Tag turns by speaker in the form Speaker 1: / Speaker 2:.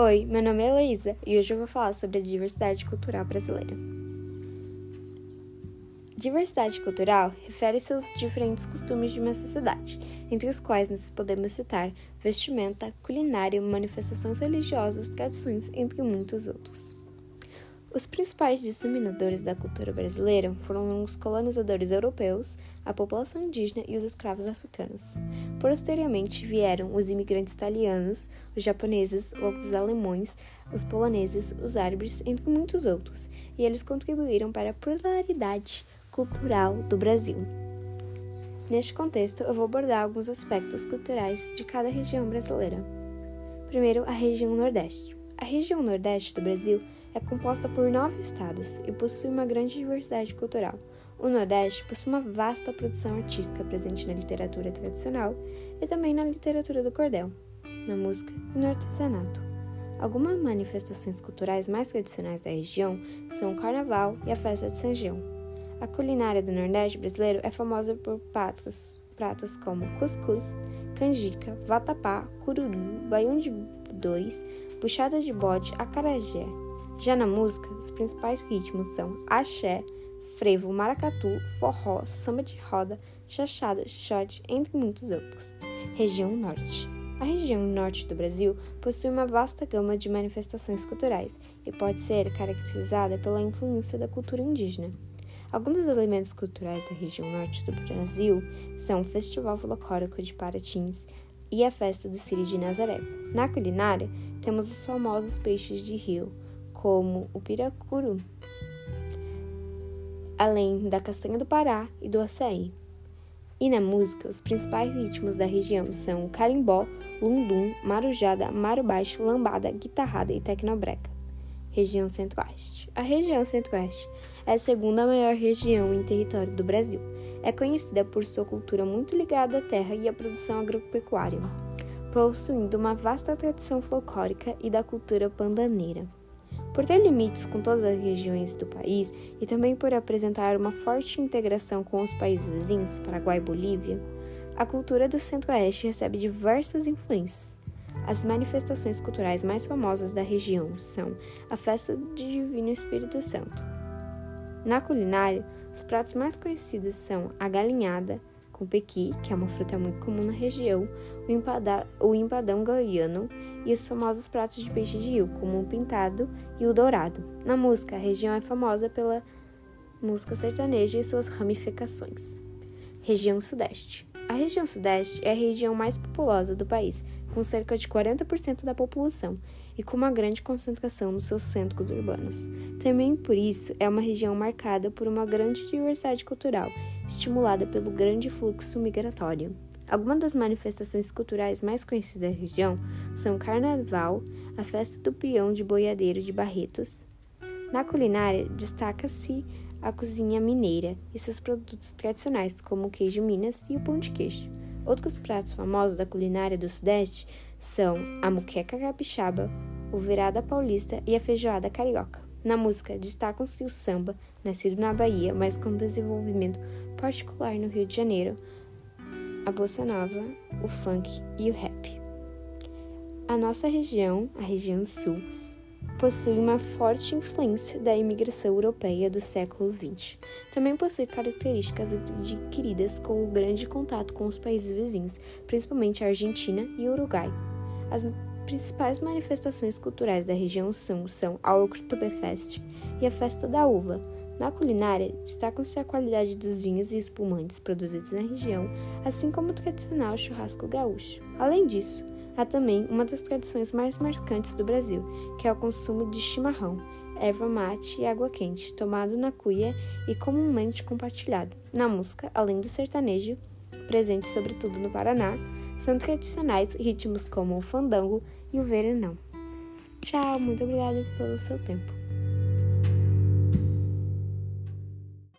Speaker 1: Oi, meu nome é Heloísa e hoje eu vou falar sobre a diversidade cultural brasileira. Diversidade cultural refere-se aos diferentes costumes de uma sociedade, entre os quais nós podemos citar vestimenta, culinária, manifestações religiosas, tradições, entre muitos outros. Os principais disseminadores da cultura brasileira foram os colonizadores europeus, a população indígena e os escravos africanos. Posteriormente vieram os imigrantes italianos, os japoneses, os alemães, os poloneses, os árabes, entre muitos outros, e eles contribuíram para a pluralidade cultural do Brasil. Neste contexto, eu vou abordar alguns aspectos culturais de cada região brasileira. Primeiro, a região Nordeste. A região Nordeste do Brasil é composta por nove estados e possui uma grande diversidade cultural. O Nordeste possui uma vasta produção artística presente na literatura tradicional e também na literatura do cordel, na música e no artesanato. Algumas manifestações culturais mais tradicionais da região são o Carnaval e a Festa de São João. A culinária do Nordeste brasileiro é famosa por pratos, pratos como cuscuz, canjica, vatapá, cururu, baião de dois, puxada de bode, acarajé, já na música, os principais ritmos são axé, frevo, maracatu, forró, samba de roda, chachada, shot, entre muitos outros. Região Norte. A região norte do Brasil possui uma vasta gama de manifestações culturais e pode ser caracterizada pela influência da cultura indígena. Alguns dos elementos culturais da região norte do Brasil são o Festival Folclórico de Paratins e a Festa do Círio de Nazaré. Na culinária, temos os famosos peixes de rio, como o piracuru, além da castanha do Pará e do açaí. E na música, os principais ritmos da região são o carimbó, lundum, marujada, maro baixo, lambada, guitarrada e tecnobreca. Região Centro-Oeste. A região Centro-Oeste é a segunda maior região em território do Brasil. É conhecida por sua cultura muito ligada à terra e à produção agropecuária, possuindo uma vasta tradição folclórica e da cultura pandaneira. Por ter limites com todas as regiões do país e também por apresentar uma forte integração com os países vizinhos, Paraguai e Bolívia, a cultura do Centro-Oeste recebe diversas influências. As manifestações culturais mais famosas da região são a Festa de Divino Espírito Santo. Na culinária, os pratos mais conhecidos são a galinhada, com pequi, que é uma fruta muito comum na região, o, empada, o empadão goiano e os famosos pratos de peixe de rio, como o pintado e o dourado. Na música, a região é famosa pela música sertaneja e suas ramificações. Região Sudeste. A região Sudeste é a região mais populosa do país, com cerca de 40% da população e com uma grande concentração nos seus centros urbanos. Também por isso é uma região marcada por uma grande diversidade cultural, estimulada pelo grande fluxo migratório. Algumas das manifestações culturais mais conhecidas da região são o Carnaval, a Festa do Peão de Boiadeiro de Barretos. Na culinária, destaca-se a cozinha mineira e seus produtos tradicionais, como o queijo Minas e o pão de queijo. Outros pratos famosos da culinária do Sudeste são a muqueca capixaba, o virada paulista e a feijoada carioca. Na música, destacam-se o samba, nascido na Bahia, mas com desenvolvimento particular no Rio de Janeiro, a bossa nova, o funk e o rap. A nossa região, a região sul, possui uma forte influência da imigração europeia do século XX. Também possui características adquiridas com o grande contato com os países vizinhos, principalmente a Argentina e o Uruguai. As principais manifestações culturais da região sul são a Oktoberfest e a Festa da Uva, na culinária, destacam-se a qualidade dos vinhos e espumantes produzidos na região, assim como o tradicional churrasco gaúcho. Além disso, há também uma das tradições mais marcantes do Brasil, que é o consumo de chimarrão, erva mate e água quente, tomado na cuia e comumente compartilhado. Na música, além do sertanejo, presente sobretudo no Paraná, são tradicionais ritmos como o fandango e o verenão. Tchau, muito obrigada pelo seu tempo.